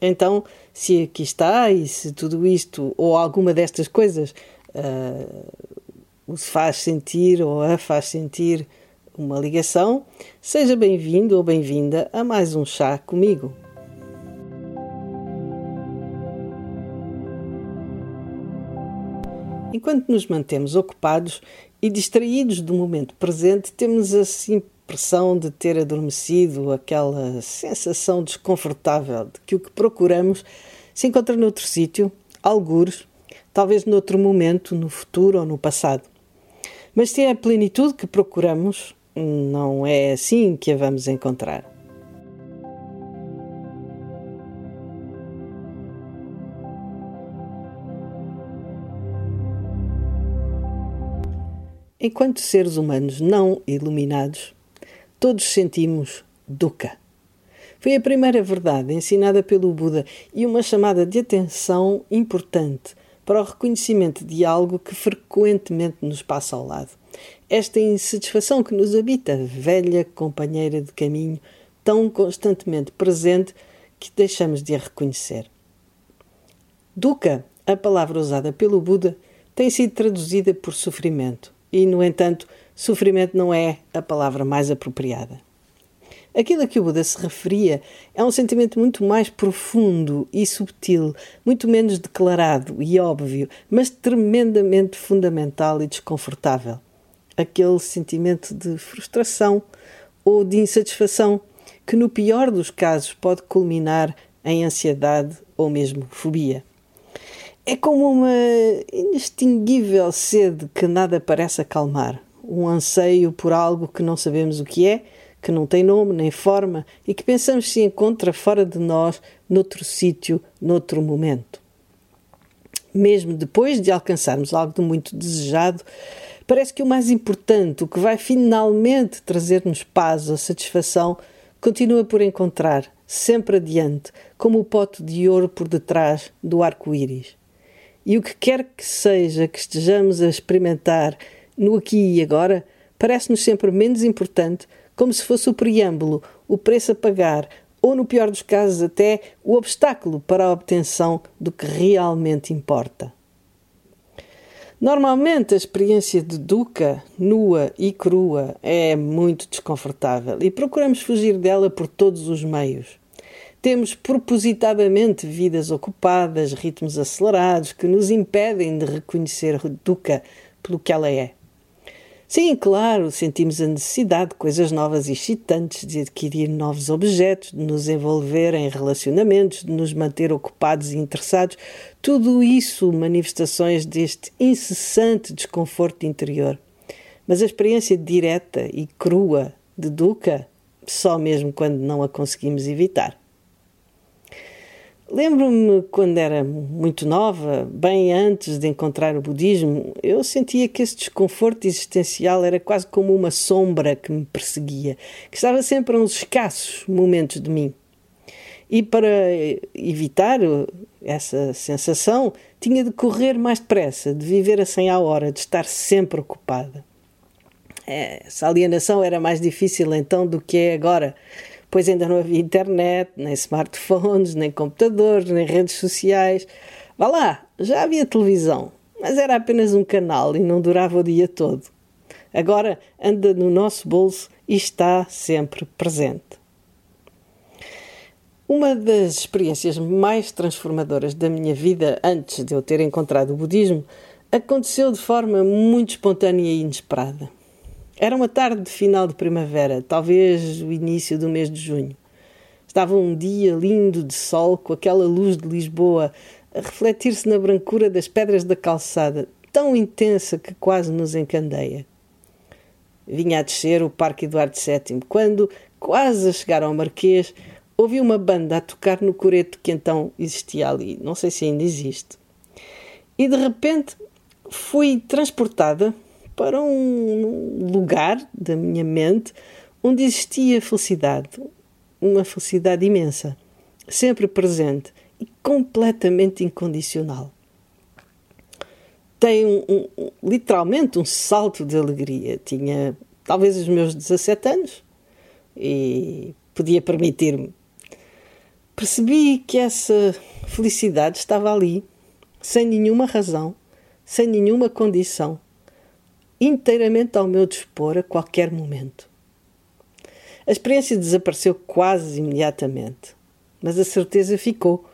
Então, se aqui está e se tudo isto ou alguma destas coisas uh, faz sentir ou a faz sentir uma ligação, seja bem-vindo ou bem-vinda a mais um chá comigo. Enquanto nos mantemos ocupados e distraídos do momento presente, temos a impressão de ter adormecido, aquela sensação desconfortável de que o que procuramos se encontra noutro sítio, algures, talvez noutro momento, no futuro ou no passado. Mas se é a plenitude que procuramos, não é assim que a vamos encontrar. Enquanto seres humanos não iluminados, todos sentimos dukkha. Foi a primeira verdade ensinada pelo Buda e uma chamada de atenção importante para o reconhecimento de algo que frequentemente nos passa ao lado. Esta insatisfação que nos habita, velha companheira de caminho, tão constantemente presente que deixamos de a reconhecer. Dukkha, a palavra usada pelo Buda, tem sido traduzida por sofrimento e, no entanto, sofrimento não é a palavra mais apropriada. Aquilo a que o Buda se referia é um sentimento muito mais profundo e subtil, muito menos declarado e óbvio, mas tremendamente fundamental e desconfortável. Aquele sentimento de frustração ou de insatisfação que, no pior dos casos, pode culminar em ansiedade ou mesmo fobia. É como uma inextinguível sede que nada parece acalmar, um anseio por algo que não sabemos o que é, que não tem nome nem forma e que pensamos se encontra fora de nós, noutro sítio, noutro momento. Mesmo depois de alcançarmos algo de muito desejado, parece que o mais importante, o que vai finalmente trazer-nos paz ou satisfação, continua por encontrar, sempre adiante, como o pote de ouro por detrás do arco-íris. E o que quer que seja que estejamos a experimentar no aqui e agora, parece-nos sempre menos importante, como se fosse o preâmbulo, o preço a pagar, ou, no pior dos casos, até o obstáculo para a obtenção do que realmente importa. Normalmente a experiência de duca, nua e crua, é muito desconfortável e procuramos fugir dela por todos os meios. Temos propositadamente vidas ocupadas, ritmos acelerados que nos impedem de reconhecer Dukkha pelo que ela é. Sim, claro, sentimos a necessidade de coisas novas e excitantes, de adquirir novos objetos, de nos envolver em relacionamentos, de nos manter ocupados e interessados. Tudo isso manifestações deste incessante desconforto interior. Mas a experiência direta e crua de Dukkha, só mesmo quando não a conseguimos evitar. Lembro-me quando era muito nova, bem antes de encontrar o budismo, eu sentia que esse desconforto existencial era quase como uma sombra que me perseguia, que estava sempre a uns escassos momentos de mim. E para evitar essa sensação, tinha de correr mais depressa, de viver a 100 à hora, de estar sempre ocupada. Essa alienação era mais difícil então do que é agora pois ainda não havia internet, nem smartphones, nem computadores, nem redes sociais. Vá lá, já havia televisão, mas era apenas um canal e não durava o dia todo. Agora anda no nosso bolso e está sempre presente. Uma das experiências mais transformadoras da minha vida antes de eu ter encontrado o budismo aconteceu de forma muito espontânea e inesperada. Era uma tarde de final de primavera, talvez o início do mês de junho. Estava um dia lindo de sol, com aquela luz de Lisboa a refletir-se na brancura das pedras da calçada, tão intensa que quase nos encandeia. Vinha a descer o Parque Eduardo VII, quando, quase a chegar ao Marquês, ouvi uma banda a tocar no coreto que então existia ali, não sei se ainda existe. E de repente fui transportada para um lugar da minha mente onde existia felicidade, uma felicidade imensa, sempre presente e completamente incondicional. Tem um, um, literalmente um salto de alegria. Tinha talvez os meus 17 anos e podia permitir-me. Percebi que essa felicidade estava ali, sem nenhuma razão, sem nenhuma condição, inteiramente ao meu dispor a qualquer momento. A experiência desapareceu quase imediatamente, mas a certeza ficou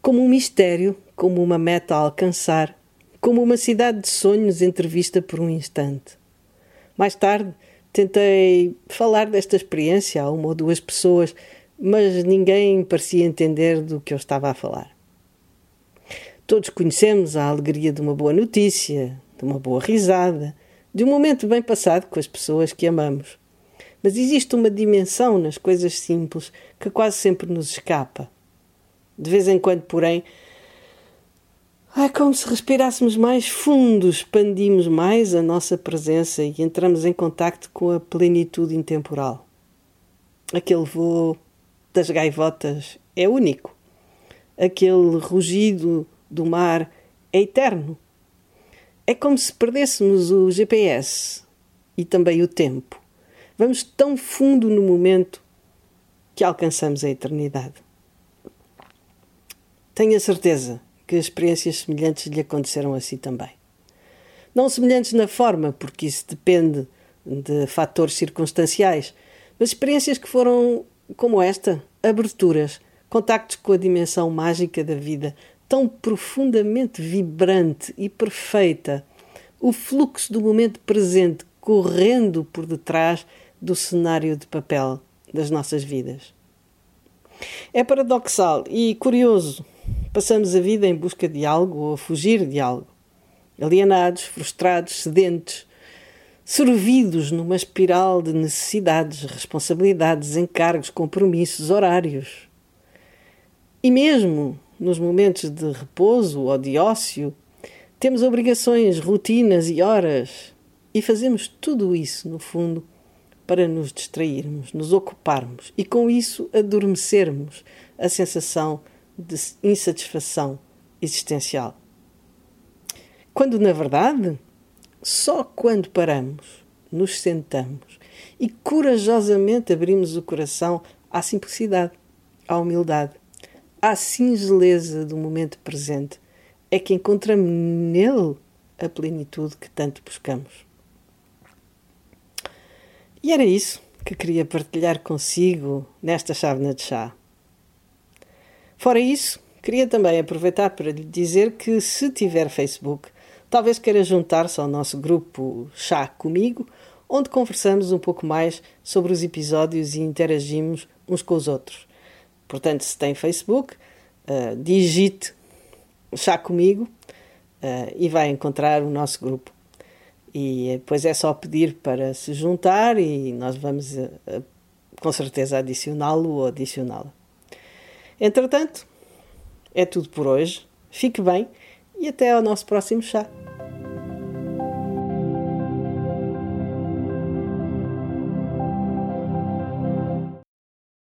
como um mistério, como uma meta a alcançar, como uma cidade de sonhos entrevista por um instante. Mais tarde, tentei falar desta experiência a uma ou duas pessoas, mas ninguém parecia entender do que eu estava a falar. Todos conhecemos a alegria de uma boa notícia, de uma boa risada, de um momento bem passado com as pessoas que amamos. Mas existe uma dimensão nas coisas simples que quase sempre nos escapa. De vez em quando, porém, é como se respirássemos mais fundo, expandimos mais a nossa presença e entramos em contacto com a plenitude intemporal. Aquele voo das gaivotas é único. Aquele rugido do mar é eterno. É como se perdêssemos o GPS e também o tempo. Vamos tão fundo no momento que alcançamos a eternidade. Tenho a certeza que experiências semelhantes lhe aconteceram assim também. Não semelhantes na forma, porque isso depende de fatores circunstanciais, mas experiências que foram, como esta, aberturas, contactos com a dimensão mágica da vida, tão profundamente vibrante e perfeita, o fluxo do momento presente correndo por detrás do cenário de papel das nossas vidas. É paradoxal e curioso. Passamos a vida em busca de algo ou a fugir de algo. Alienados, frustrados, sedentes, servidos numa espiral de necessidades, responsabilidades, encargos, compromissos, horários. E mesmo nos momentos de repouso ou de ócio, temos obrigações, rotinas e horas. E fazemos tudo isso, no fundo, para nos distrairmos, nos ocuparmos e com isso adormecermos a sensação de insatisfação existencial. Quando, na verdade, só quando paramos, nos sentamos e corajosamente abrimos o coração à simplicidade, à humildade, à singeleza do momento presente, é que encontramos nele a plenitude que tanto buscamos. E era isso que queria partilhar consigo nesta chávena de chá. Fora isso, queria também aproveitar para lhe dizer que se tiver Facebook, talvez queira juntar-se ao nosso grupo Chá Comigo, onde conversamos um pouco mais sobre os episódios e interagimos uns com os outros. Portanto, se tem Facebook, uh, digite Chá Comigo uh, e vai encontrar o nosso grupo. E depois é só pedir para se juntar e nós vamos a, com certeza adicioná-lo ou adicioná-la. Entretanto, é tudo por hoje. Fique bem e até ao nosso próximo chá.